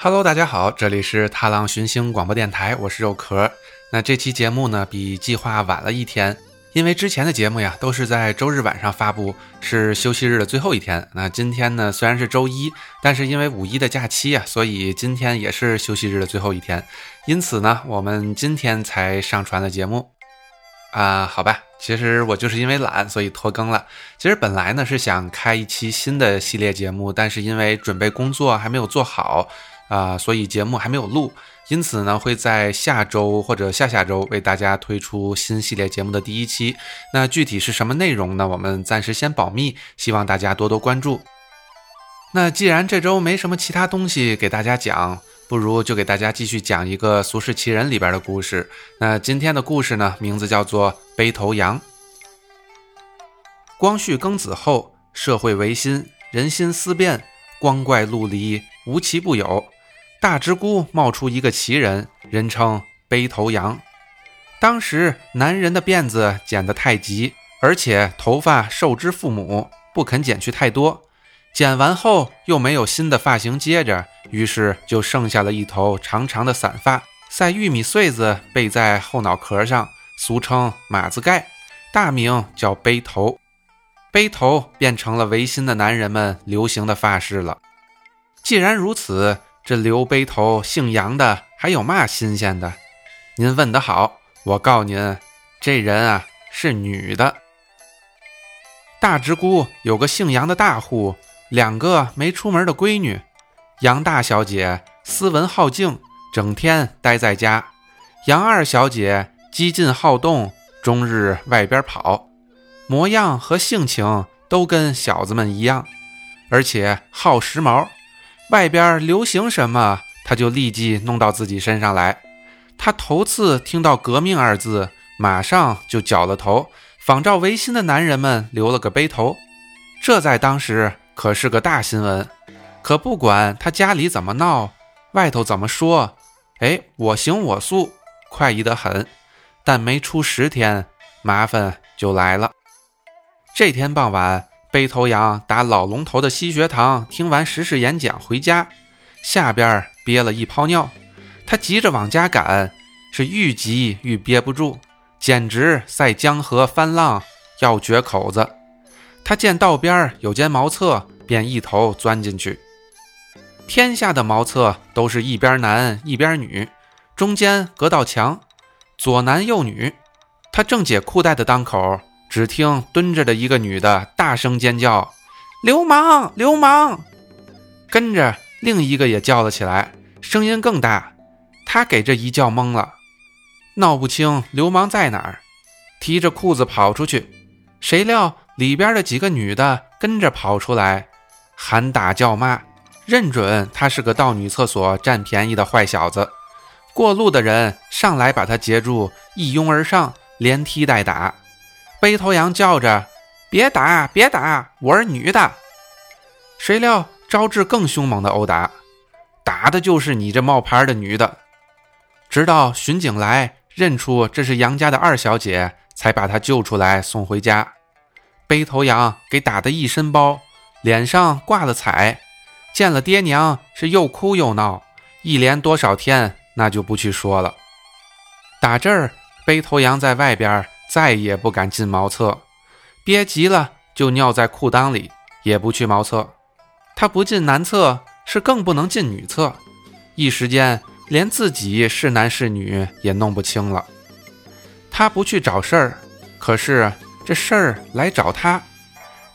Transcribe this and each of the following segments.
Hello，大家好，这里是踏浪寻星广播电台，我是肉壳。那这期节目呢，比计划晚了一天，因为之前的节目呀都是在周日晚上发布，是休息日的最后一天。那今天呢，虽然是周一，但是因为五一的假期呀，所以今天也是休息日的最后一天，因此呢，我们今天才上传的节目。啊，好吧，其实我就是因为懒，所以拖更了。其实本来呢是想开一期新的系列节目，但是因为准备工作还没有做好。啊，所以节目还没有录，因此呢，会在下周或者下下周为大家推出新系列节目的第一期。那具体是什么内容呢？我们暂时先保密，希望大家多多关注。那既然这周没什么其他东西给大家讲，不如就给大家继续讲一个《俗世奇人》里边的故事。那今天的故事呢，名字叫做《背头羊》。光绪庚子后，社会维新，人心思变，光怪陆离，无奇不有。大直沽冒出一个奇人，人称背头羊。当时男人的辫子剪得太急，而且头发受之父母，不肯剪去太多。剪完后又没有新的发型接着，于是就剩下了一头长长的散发，塞玉米穗子背在后脑壳上，俗称马子盖，大名叫背头。背头变成了维新的男人们流行的发饰了。既然如此。这留背头姓杨的还有嘛新鲜的？您问得好，我告您，这人啊是女的。大直沽有个姓杨的大户，两个没出门的闺女。杨大小姐斯文好静，整天待在家；杨二小姐激进好动，终日外边跑，模样和性情都跟小子们一样，而且好时髦。外边流行什么，他就立即弄到自己身上来。他头次听到“革命”二字，马上就绞了头，仿照维新的男人们留了个背头。这在当时可是个大新闻。可不管他家里怎么闹，外头怎么说，哎，我行我素，快意得很。但没出十天，麻烦就来了。这天傍晚。背头羊打老龙头的西学堂听完时事演讲回家，下边憋了一泡尿，他急着往家赶，是愈急愈憋不住，简直赛江河翻浪要绝口子。他见道边有间茅厕，便一头钻进去。天下的茅厕都是一边男一边女，中间隔道墙，左男右女。他正解裤带的当口。只听蹲着的一个女的大声尖叫：“流氓！流氓！”跟着另一个也叫了起来，声音更大。他给这一叫懵了，闹不清流氓在哪儿，提着裤子跑出去。谁料里边的几个女的跟着跑出来，喊打叫骂，认准他是个到女厕所占便宜的坏小子。过路的人上来把他截住，一拥而上，连踢带打。背头羊叫着：“别打，别打，我是女的。”谁料招致更凶猛的殴打，打的就是你这冒牌的女的。直到巡警来认出这是杨家的二小姐，才把她救出来送回家。背头羊给打得一身包，脸上挂了彩，见了爹娘是又哭又闹，一连多少天那就不去说了。打这儿，背头羊在外边。再也不敢进茅厕，憋急了就尿在裤裆里，也不去茅厕。他不进男厕，是更不能进女厕。一时间，连自己是男是女也弄不清了。他不去找事儿，可是这事儿来找他。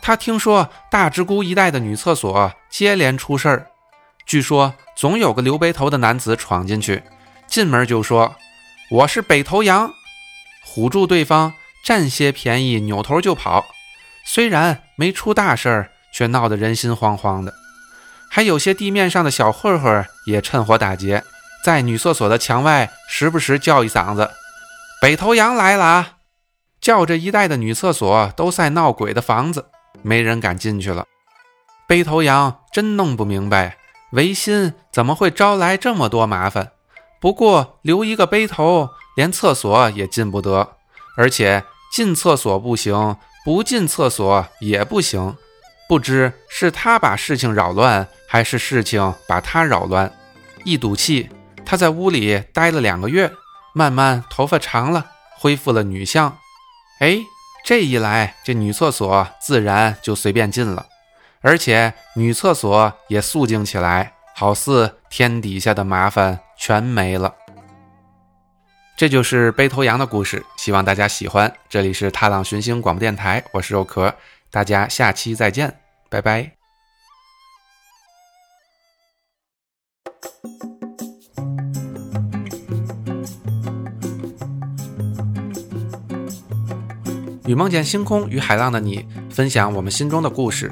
他听说大直沽一带的女厕所接连出事儿，据说总有个留背头的男子闯进去，进门就说：“我是北头羊。”唬住对方，占些便宜，扭头就跑。虽然没出大事儿，却闹得人心惶惶的。还有些地面上的小混混也趁火打劫，在女厕所的墙外时不时叫一嗓子：“北头羊来了！”啊！叫这一带的女厕所都赛闹鬼的房子，没人敢进去了。背头羊真弄不明白，维新怎么会招来这么多麻烦？不过留一个背头。连厕所也进不得，而且进厕所不行，不进厕所也不行。不知是他把事情扰乱，还是事情把他扰乱。一赌气，他在屋里待了两个月，慢慢头发长了，恢复了女相。哎，这一来，这女厕所自然就随便进了，而且女厕所也肃静起来，好似天底下的麻烦全没了。这就是背头羊的故事，希望大家喜欢。这里是踏浪寻星广播电台，我是肉壳，大家下期再见，拜拜。与梦见星空与海浪的你，分享我们心中的故事。